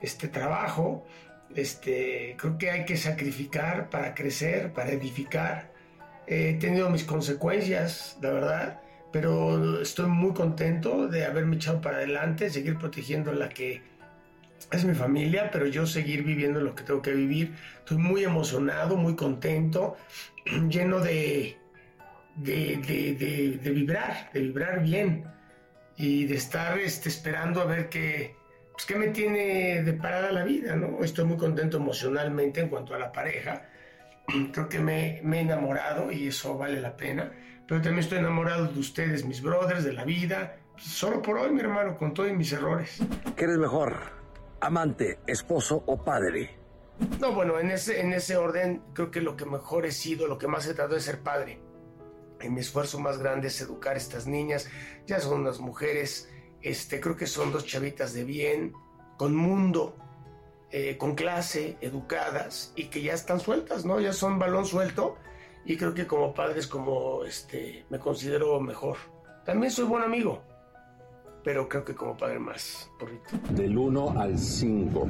este trabajo. Este, creo que hay que sacrificar para crecer, para edificar. He tenido mis consecuencias, la verdad, pero estoy muy contento de haberme echado para adelante, seguir protegiendo la que es mi familia, pero yo seguir viviendo lo que tengo que vivir. Estoy muy emocionado, muy contento, lleno de, de, de- de- de vibrar, de vibrar bien y de estar este, esperando a ver qué, pues, qué me tiene de parada la vida, ¿no? Estoy muy contento emocionalmente en cuanto a la pareja. Creo que me, me he enamorado y eso vale la pena. Pero también estoy enamorado de ustedes, mis brothers, de la vida. Solo por hoy, mi hermano, con todos mis errores. ¿Qué eres mejor? ¿Amante, esposo o padre? No, bueno, en ese, en ese orden creo que lo que mejor he sido, lo que más he tratado es ser padre. Y mi esfuerzo más grande es educar a estas niñas. Ya son unas mujeres, este, creo que son dos chavitas de bien, con mundo. eh, con clase, educadas y que ya están sueltas, ¿no? Ya son balón suelto y creo que como padres como este me considero mejor. También soy buen amigo, pero creo que como padre más, porrito. Del 1 al 5.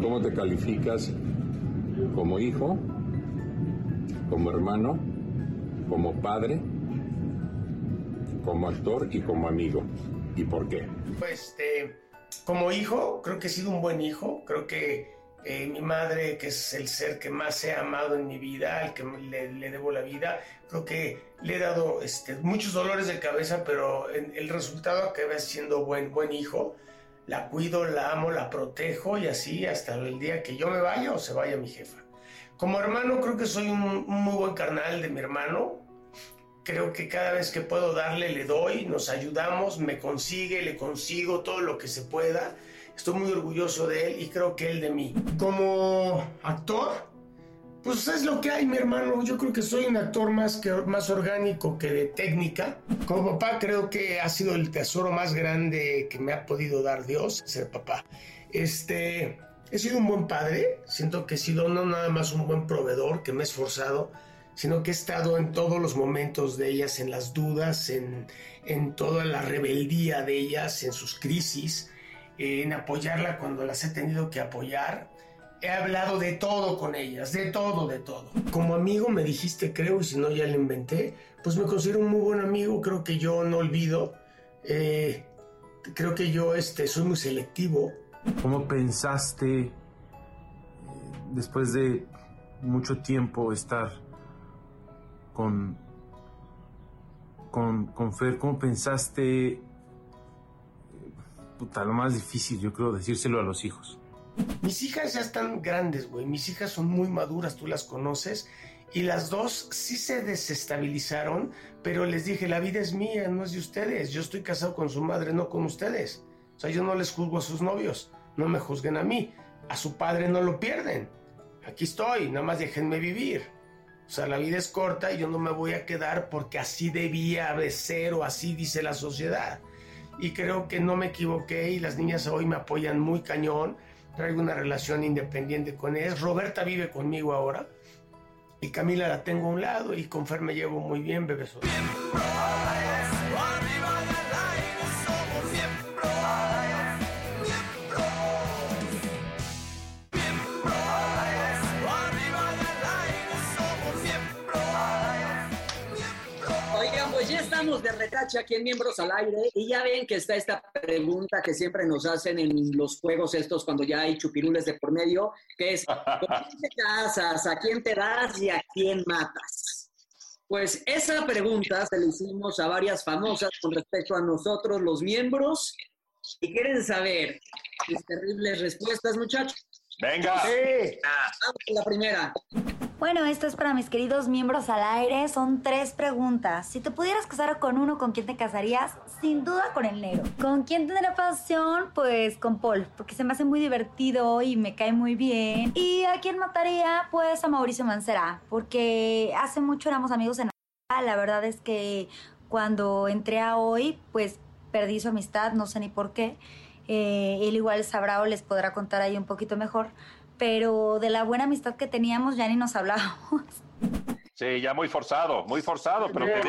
¿Cómo te calificas como hijo, como hermano, como padre, como actor y como amigo? ¿Y por qué? Pues, este, como hijo, creo que he sido un buen hijo. Creo que eh, mi madre, que es el ser que más he amado en mi vida, al que le, le debo la vida, creo que le he dado este, muchos dolores de cabeza, pero en- el resultado acabé siendo buen, buen hijo. La cuido, la amo, la protejo y así hasta el día que yo me vaya o se vaya mi jefa. Como hermano, creo que soy un, un muy buen carnal de mi hermano. Creo que cada vez que puedo darle, le doy, nos ayudamos, me consigue, le consigo todo lo que se pueda. Estoy muy orgulloso de él y creo que él de mí. Como actor, pues es lo que hay, mi hermano. Yo creo que soy un actor más, que, más orgánico que de técnica. Como papá, creo que ha sido el tesoro más grande que me ha podido dar Dios, ser papá. Este, he sido un buen padre. Siento que he sido no nada más un buen proveedor, que me he esforzado, sino que he estado en todos los momentos de ellas, en las dudas, en, en toda la rebeldía de ellas, en sus crisis, en apoyarla cuando las he tenido que apoyar. He hablado de todo con ellas, de todo, de todo. Como amigo me dijiste, creo, y si no ya le inventé, pues me considero un muy buen amigo, creo que yo no olvido, eh, creo que yo este, soy muy selectivo. ¿Cómo pensaste, eh, después de mucho tiempo, estar con, con, con Fer? ¿Cómo pensaste, lo más difícil, yo creo, decírselo a los hijos? Mis hijas ya están grandes, güey. Mis hijas son muy maduras, tú las conoces. Y las dos sí se desestabilizaron, pero les dije, la vida es mía, no es de ustedes. Yo estoy casado con su madre, no con ustedes. O sea, yo no les juzgo a sus novios, no me juzguen a mí. A su padre no lo pierden. Aquí estoy, nada más déjenme vivir. O sea, la vida es corta y yo no me voy a quedar porque así debía de ser o así dice la sociedad. Y creo que no me equivoqué y las niñas hoy me apoyan muy cañón. Traigo una relación independiente con ellas. Roberta vive conmigo ahora. Y Camila la tengo a un lado y con Fer me llevo muy bien, bebé. Retache aquí en Miembros al Aire y ya ven que está esta pregunta que siempre nos hacen en los juegos estos cuando ya hay chupirules de por medio, que es, ¿con quién te casas? ¿A quién te das y a quién matas? Pues esa pregunta se la hicimos a varias famosas con respecto a nosotros, los miembros, y quieren saber mis terribles respuestas, muchachos. Venga. Vamos con la primera. Bueno, esto es para mis queridos miembros al aire. Son tres preguntas. Si te pudieras casar con uno, ¿con quién te casarías? Sin duda con el negro. ¿Con quién tendrá pasión? Pues con Paul, porque se me hace muy divertido y me cae muy bien. ¿Y a quién mataría? Pues a Mauricio Mancera, porque hace mucho éramos amigos en la... La verdad es que cuando entré a hoy, pues perdí su amistad, no sé ni por qué. Eh, él igual sabrá o les podrá contar ahí un poquito mejor. Pero de la buena amistad que teníamos ya ni nos hablábamos. Sí, ya muy forzado, muy forzado, pero que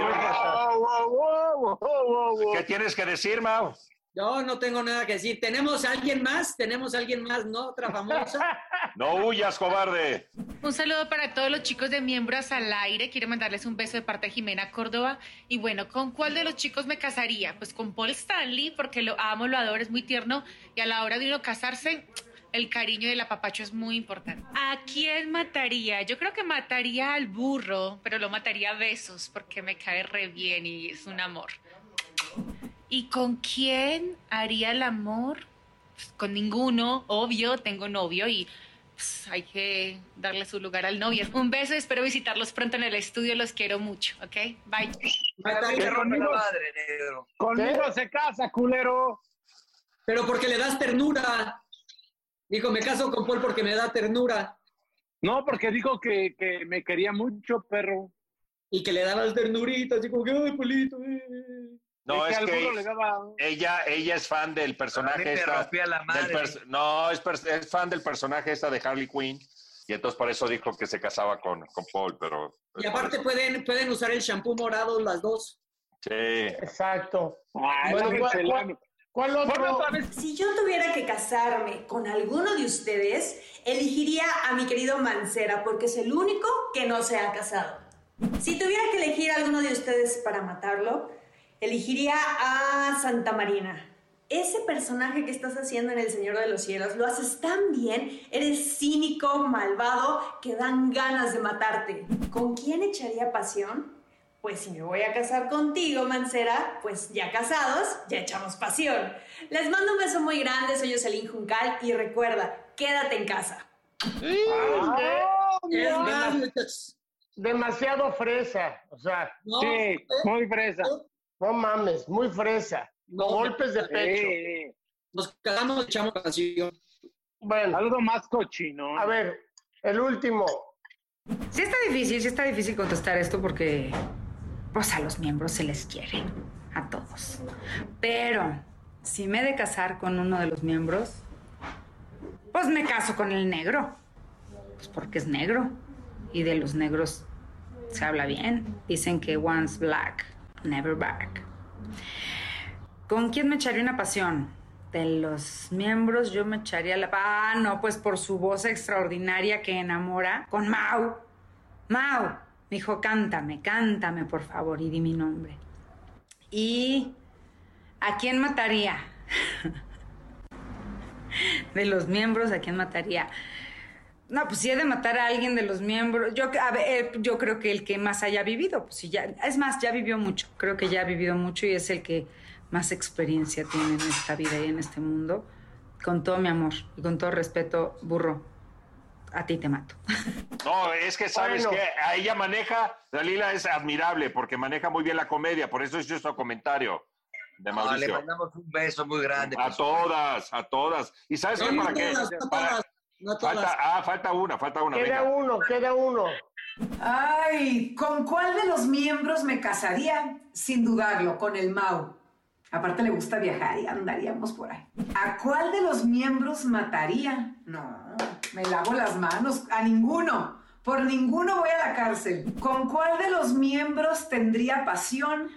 ¿Qué tienes que decir, Mau? Yo no tengo nada que decir. ¿Tenemos a alguien más? ¿Tenemos a alguien más? ¿No? ¿Otra famosa? No huyas, cobarde. Un saludo para todos los chicos de Miembros al Aire. Quiero mandarles un beso de parte de Jimena Córdoba. Y bueno, ¿con cuál de los chicos me casaría? Pues con Paul Stanley, porque lo amo, lo adoro, es muy tierno. Y a la hora de uno casarse, el cariño del apapacho es muy importante. ¿A quién mataría? Yo creo que mataría al burro, pero lo mataría a besos, porque me cae re bien y es un amor. ¿Y con quién haría el amor? Pues, con ninguno, obvio, tengo novio y pues, hay que darle su lugar al novio. Un beso, espero visitarlos pronto en el estudio, los quiero mucho, ¿ok? Bye. Conmigo se casa, culero. Pero porque le das ternura. Dijo, me caso con Paul porque me da ternura. No, porque dijo que, que me quería mucho, perro. Y que le dabas ternurita, así como que, ay, Polito. eh". No, De es al que le daba ella, ella es fan del personaje esta. del pers- no, es, es fan del personaje esta de Harley Quinn. Y entonces por eso dijo que se casaba con, con Paul, pero. Y aparte pueden, pueden usar el shampoo morado las dos. Sí. Exacto. Ay, Bueno, la ¿cuál- gente Si yo tuviera que casarme con alguno de ustedes, elegiría a mi querido Mancera porque es el único que no se ha casado. Si tuviera que elegir a alguno de ustedes para matarlo, elegiría a Santa Marina. Ese personaje que estás haciendo en El Señor de los Cielos lo haces tan bien, eres cínico, malvado, que dan ganas de matarte. ¿Con quién echaría pasión? Pues si me voy a casar contigo, Mancera, pues ya casados, ya echamos pasión. Les mando un beso muy grande, soy Jocelyn Juncal y recuerda, quédate en casa. Ah, Es no. Demasiado fresa. O sea, No, Sí, ¿eh? muy fresa. no mames, muy fresa. No, Golpes de pecho. Sí. Nos cagamos, echamos pasión. Bueno, Algo más cochino. a ver, el último. Sí está difícil, sí está difícil contestar esto porque pues a los miembros se les quiere, a todos. Pero si me he de casar con uno de los miembros, pues me caso con el negro. Pues porque es negro y de los negros se habla bien. Dicen que once black, never back. ¿Con quién me echaría una pasión? De los miembros yo me echaría la... Ah, no, pues por su voz extraordinaria que enamora. Con Mau. Mau. Me dijo, cántame, cántame, por favor, y di mi nombre. ¿Y a quién mataría? de los miembros, ¿a quién mataría? No, pues si he de matar a alguien de los miembros, yo, eh, yo creo que el que más haya vivido, pues si ya, es más, ya vivió mucho, creo que ya ha vivido mucho y es el que más experiencia tiene en esta vida y en este mundo. Con todo mi amor y con todo respeto, burro, a ti te mato. No, es que sabes Bueno. que a ella maneja, Dalila es admirable porque maneja muy bien la comedia, por eso hizo este comentario de No, le mandamos un beso muy grande. a todas, a todas. ¿Y sabes qué? No, ¿Para no qué? todas, no Para- todas, no todas. falta, ah, falta una, falta una. Queda venga. uno, queda uno. Ay, ¿con cuál de los miembros me casaría? Sin dudarlo, con el Mau. Aparte le gusta viajar y andaríamos por ahí. ¿A cuál de los miembros mataría? No, me lavo las manos. A ninguno. Por ninguno voy a la cárcel. ¿Con cuál de los miembros tendría pasión?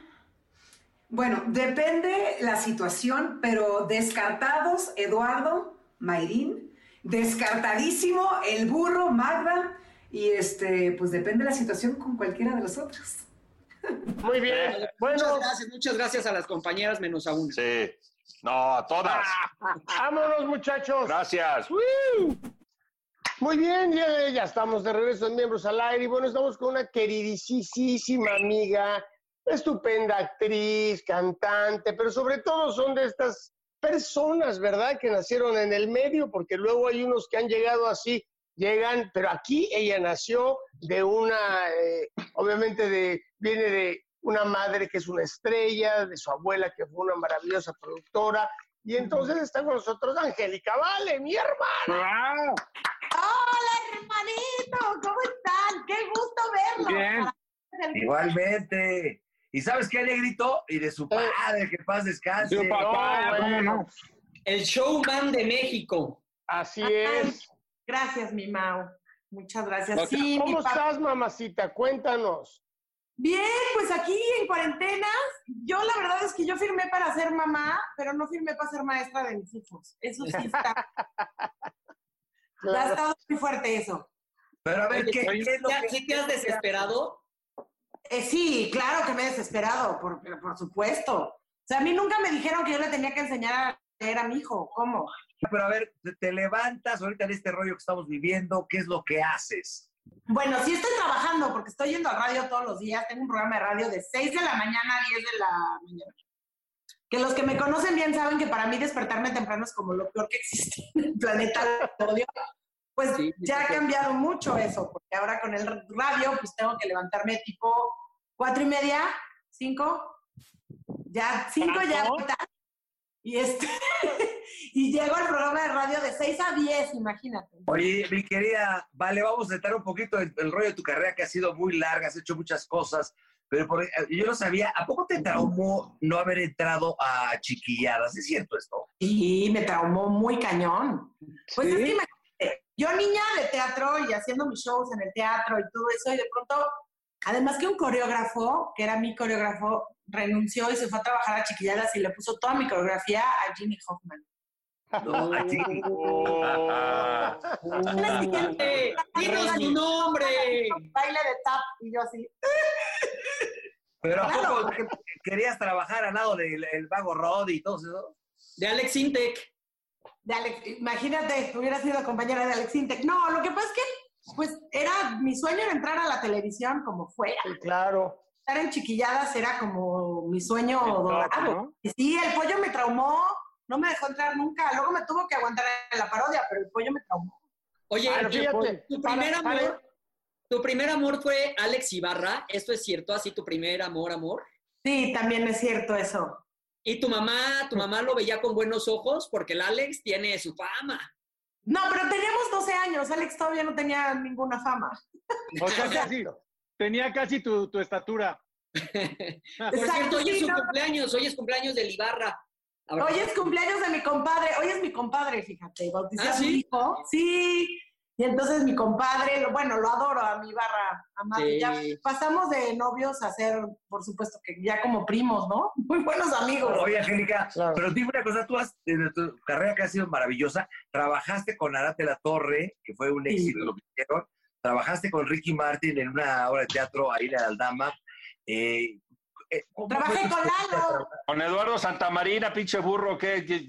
Bueno, depende la situación, pero descartados, Eduardo, Mayrín, descartadísimo, el burro, Magda, y este, pues depende la situación con cualquiera de los otros. Muy bien. Bueno, Muchas gracias, muchas gracias a las compañeras menos a una. Sí. No, a todas. vámonos, muchachos. Gracias. Muy bien, ya, ya estamos de regreso en Miembros al Aire. Y bueno, estamos con una queridísima amiga, estupenda actriz, cantante, pero sobre todo son de estas personas, ¿verdad? Que nacieron en el medio, porque luego hay unos que han llegado así, llegan, pero aquí ella nació de una, eh, obviamente de, viene de una madre que es una estrella, de su abuela que fue una maravillosa productora, y entonces está con nosotros Angélica Vale, mi hermana. Hola, hermanito, ¿cómo están? Qué gusto verlos. Bien. Igualmente. ¿Y sabes qué, Negrito? Y de su padre, que paz descanse. Su papá, No, ¿cómo bueno. no? El showman de México. Así es. Gracias, mi Mau. Muchas gracias. Sí, ¿Cómo estás, mamacita? Cuéntanos. Bien, pues aquí en cuarentena, yo la verdad es que yo firmé para ser mamá, pero no firmé para ser maestra de mis hijos. Eso sí está. Ha estado muy fuerte eso. Pero a ver, ¿qué, oye, qué es lo ¿ya- que- ¿sí te has desesperado? Eh, sí, claro que me he desesperado, por, por supuesto. O sea, a mí nunca me dijeron que yo le tenía que enseñar a leer a mi hijo. ¿Cómo? Pero a ver, te, te levantas ahorita en este rollo que estamos viviendo, ¿qué es lo que haces? Bueno, sí estoy trabajando porque estoy yendo a radio todos los días. Tengo un programa de radio de 6 de la mañana a 10 de la mañana. Que los que me conocen bien saben que para mí despertarme temprano es como lo peor que existe en el planeta. Odio. Pues Sí, sí, ya ha sí. cambiado mucho eso, porque ahora con el radio pues tengo que levantarme tipo cuatro y media, cinco, ya cinco ya y este y llego al programa de radio de 6 a 10, imagínate. Oye, mi querida, vale, vamos a entrar un poquito en el rollo de tu carrera que ha sido muy larga, has hecho muchas cosas. Pero por- yo no sabía, ¿a poco te traumó no haber entrado a chiquilladas? ¿Es cierto esto? Y me traumó muy cañón. Pues ¿Sí? es que imagínate, yo niña de teatro y haciendo mis shows en el teatro y todo eso, y de pronto, además que un coreógrafo, que era mi coreógrafo, renunció y se fue a trabajar a Chiquilladas y le puso toda mi coreografía a Ginny Hoffman. No, a. La siguiente, ¡Dinos su nombre! Baile de tap y yo así. Pero ¿a Claro. poco que- querías trabajar al lado del el vago Roddy y todo eso? De Alex Intec. De Alex, imagínate, hubiera sido compañera de Alex Intec. No, lo que pasa es que, pues, era mi sueño era entrar a la televisión como fuera. Claro. Estar en chiquilladas era como mi sueño El top, dorado. ¿no? Y sí, el pollo me traumó, no me dejó entrar nunca. Luego me tuvo que aguantar en la parodia, pero el pollo me traumó. Oye, fíjate, tu para- primer para- amor, tu primer amor fue Alex Ibarra, ¿esto es cierto? ¿Así tu primer amor, amor? Sí, también es cierto eso. ¿Y tu mamá, tu mamá lo veía con buenos ojos? Porque el Alex tiene su fama. No, pero teníamos 12 años. Alex todavía no tenía ninguna fama. O sea, casi, tenía casi tu, tu estatura. Por Exacto, cierto, hoy es su no. cumpleaños, hoy es cumpleaños del Ibarra. A Hoy es cumpleaños de mi compadre. Hoy es mi compadre, fíjate. Bauticé ¿Ah, a mi hijo. Sí. Y entonces mi compadre, bueno, lo adoro a mi barra amado. Sí. Ya pasamos de novios a ser, por supuesto, que ya como primos, ¿no? Muy buenos amigos. Oye, Angélica, pero dime una cosa, tú has, en tu carrera que ha sido maravillosa, trabajaste con Arate La Torre, que fue un éxito lo que hicieron, trabajaste con Ricky Martin en una obra de teatro ahí en Aldama. Eh, eh, ¿cómo Trabajé con? Lalo. Con Eduardo Santamarina, pinche burro, ¿qué? qué?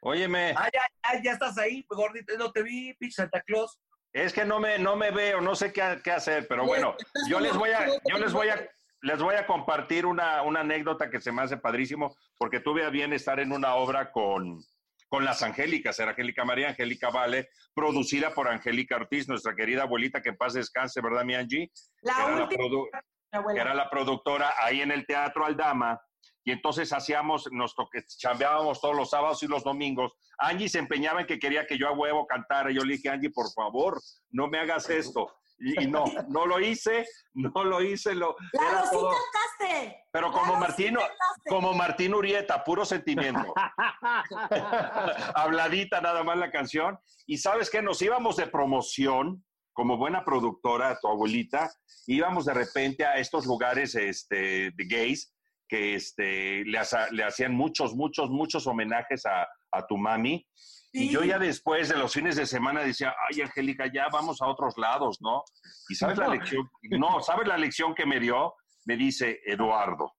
Óyeme. Ah, ya, ya, ya estás ahí, gordito, no te vi, pinche Santa Claus. Es que no me, no me veo, no sé qué, qué hacer, pero bueno, yo les voy a, yo les voy a, les voy a compartir una, una anécdota que se me hace padrísimo, porque tuve a bien estar en una obra con, con las Angélicas, era Angélica María, Angélica Vale, producida por Angélica Ortiz, nuestra querida abuelita, que en paz descanse, ¿verdad, mi Angie? La última. produ-. Que era la productora ahí en el Teatro Aldama, y entonces hacíamos, nos toque, chambeábamos todos los sábados y los domingos. Angie se empeñaba en que quería que yo a huevo cantara. Yo le dije, Angie, por favor, no me hagas esto. Y, y no, no lo hice, no lo hice, lo, Lalo, sí todo- cantaste. pero como sí cantaste. como Martín Urieta, puro sentimiento. Habladita nada más la canción. Y sabes qué, nos íbamos de promoción, como buena productora, tu abuelita, íbamos de repente a estos lugares este, de gays que este, le, hacían muchos, muchos, muchos homenajes a, a tu mami. Y yo ya después de los fines de semana decía, ay, Angélica, ya vamos a otros lados, ¿no? Y sabes la No. lección, no, ¿sabes la lección que me dio? Me dice, Eduardo,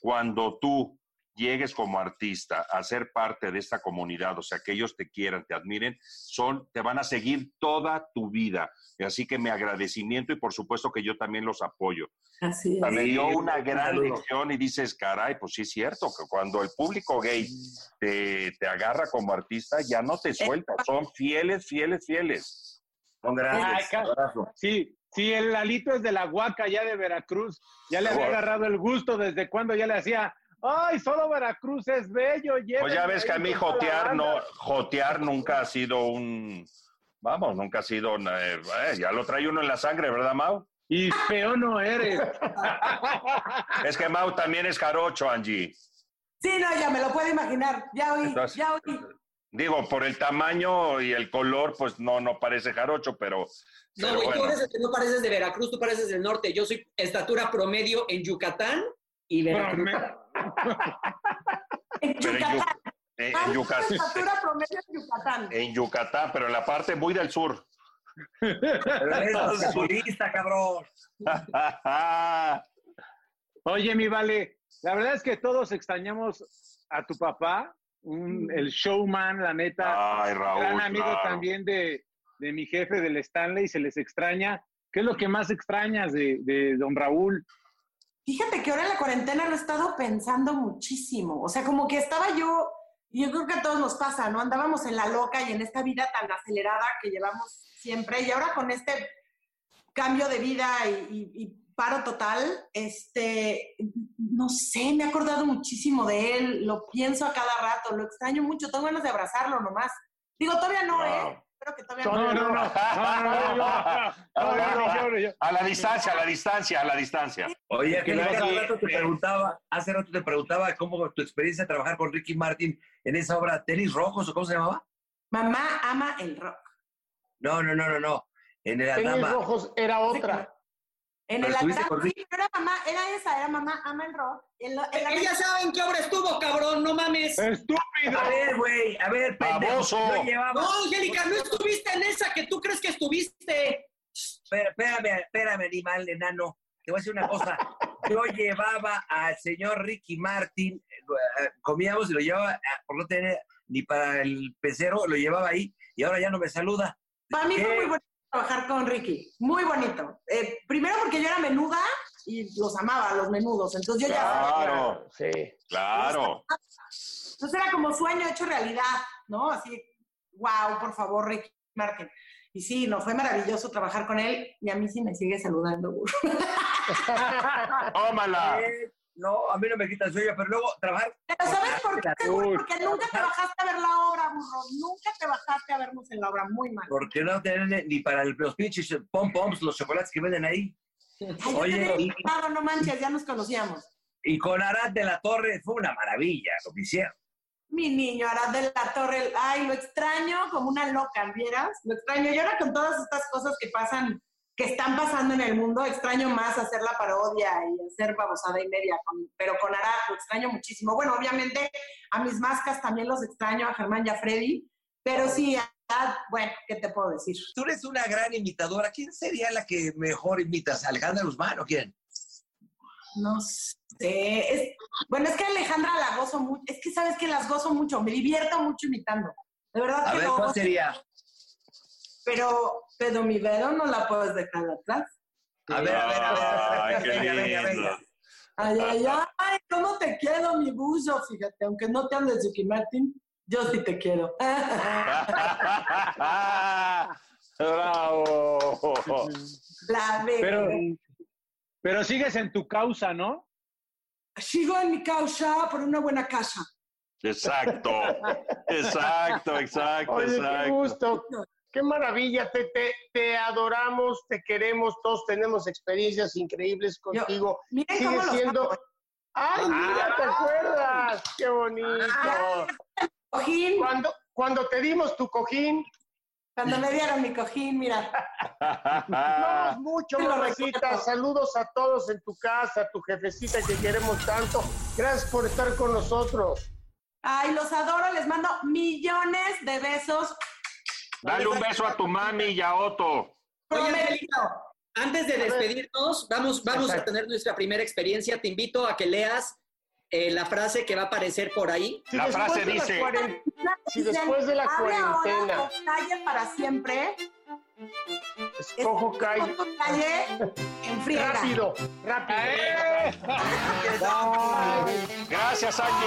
cuando tú llegues como artista a ser parte de esta comunidad, o sea, que ellos te quieran, te admiren, son, te van a seguir toda tu vida. Y Así que mi agradecimiento y por supuesto que yo también los apoyo. Así Me dio una un gran saludo. lección y dices, caray, pues sí es cierto, que cuando el público gay te, te agarra como artista, ya no te suelta, son fieles, fieles, fieles. Son grandes. sí, sí, el Lalito es de la Huaca, ya de Veracruz. Ya le había agarrado el gusto desde cuando ya le hacía. Ay, solo Veracruz es bello. Pues ya ves que a mí jotear, no, banda". jotear nunca ha sido un, vamos, nunca ha sido, eh, eh, ya lo trae uno en la sangre, ¿verdad, Mau? Y feo no eres. Es que Mau también es jarocho, Angie. Sí, no, ya me lo puedo imaginar. Ya oí, Entonces, ya oí. Digo, por el tamaño y el color, pues no, no parece jarocho, pero, No, pero güey, tú bueno. eres el que no pareces de Veracruz, tú pareces del norte. Yo soy estatura promedio en Yucatán y Veracruz. En, Yucatán. Yu- en- en Yucatán, promedio en Yucatán. en Yucatán, pero en la parte muy del sur. Pero cabrón. Oye, mi vale, la verdad es que todos extrañamos a tu papá, un- el showman, la neta. Ay, Raúl, Gran amigo claro. también de, de mi jefe, del Stanley, se les extraña. ¿Qué es lo que más extrañas de, de don Raúl? Fíjate que ahora en la cuarentena lo he estado pensando muchísimo. O sea, como que estaba yo, y yo creo que a todos nos pasa, ¿no? Andábamos en la loca y en esta vida tan acelerada que llevamos siempre. Y ahora con este cambio de vida y, y- y paro total, este, no sé, me he acordado muchísimo de él, lo pienso a cada rato, lo extraño mucho, tengo ganas de abrazarlo nomás. Digo, todavía no, ¿eh? Espero que todavía No, no, no. No. A la distancia, a la distancia, a la distancia. Oye, que hace rato te preguntaba, hace rato te preguntaba cómo tu experiencia de trabajar con Ricky Martin en esa obra Tenis Rojos o cómo se llamaba? Mamá ama el rock. No, no, no, no, no. En el Tenis. Rojos era otra. En Pero el atrás, sí, pero era mamá, era esa, era mamá ama el rock. En lo- en la- Ella sabe en qué obra estuvo, cabrón, no mames. ¡Estúpido! A ver, güey, a ver, pendejo. Baboso. No, Angélica, no estuviste en esa que tú crees que estuviste. Espera- Espérame, espérame, animal enano. Te voy a decir una cosa. Yo llevaba al señor Ricky Martin, eh, comíamos y lo llevaba, eh, por no tener ni para el pecero, lo llevaba ahí y ahora ya no me saluda. Para mí ¿Qué? fue muy bonito trabajar con Ricky, muy bonito. Eh, primero porque yo era menuda y los amaba, los menudos. Entonces yo ya Claro, Sí. claro. Entonces era como sueño hecho realidad, ¿no? Así, wow, por favor, Ricky Martin. Y sí, no, fue maravilloso trabajar con él y a mí sí me sigue saludando. Tómala. Eh, No, a mí no me quita el sueño, pero luego trabajar. Pero ¿sabes por qué? Porque nunca te bajaste a ver la obra, burro. Nunca te bajaste a vernos en la obra. Muy mal. Porque no tener ni para el- los pinches pom-poms, los chocolates que venden ahí. Ay, Oye, y, no manches, ya nos conocíamos. y con Arad de la Torre fue una maravilla lo que hicieron. Mi niño, Arad de la Torre, ay, lo extraño como una loca, ¿vieras? Lo extraño. Y ahora con todas estas cosas que pasan, que están pasando en el mundo, extraño más hacer la parodia y hacer babosada y media, con- pero con Arad lo extraño muchísimo. Bueno, obviamente a mis mascas también los extraño, a Germán y a Freddy, pero sí, Arad, bueno, ¿qué te puedo decir? Tú eres una gran imitadora. ¿Quién sería la que mejor imitas? ¿Alejandra Guzmán o quién? No sé. Es, bueno, es que Alejandra la gozo mucho. Es que sabes que las gozo mucho. Me divierto mucho imitando. De verdad A que ver, ¿cuál sería? Pero, pero mi vero no la puedes dejar atrás. A ver, a ver, a ver. Ay, qué venga, venga, lindo. venga. Ay, ay, ay, ¿cómo te quiero, mi buzo? Fíjate, aunque no te hables de Ricky Martin, yo sí te quiero. ¡Bravo! La ve- Pero, pero sigues en tu causa, ¿no? Sigo en mi causa por una buena casa. Exacto, exacto, exacto, Oye, qué exacto. gusto. Qué maravilla, te, te, te adoramos, te queremos, todos tenemos experiencias increíbles contigo. miren Sigue cómo siendo. ¡Ay, mira, te acuerdas! ¡Qué bonito! Cojín. Cuando, cuando te dimos tu cojín, Cuando me dieron mi cojín, mira. Vamos mucho, mamacita. Saludos a todos en tu casa, a tu jefecita que queremos tanto. Gracias por estar con nosotros. Ay, los adoro, les mando millones de besos. Dale un beso a tu mami y a Otto. Oye, Angelita, antes de despedirnos, vamos, vamos a tener nuestra primera experiencia. Te invito a que leas eh, la frase que va a aparecer por ahí. Si La frase dice- Si después de la "Abre ahora cuarentena o calle para siempre. escojo calle. Escojo calle en. Rápido, rápido. Gracias, Angie.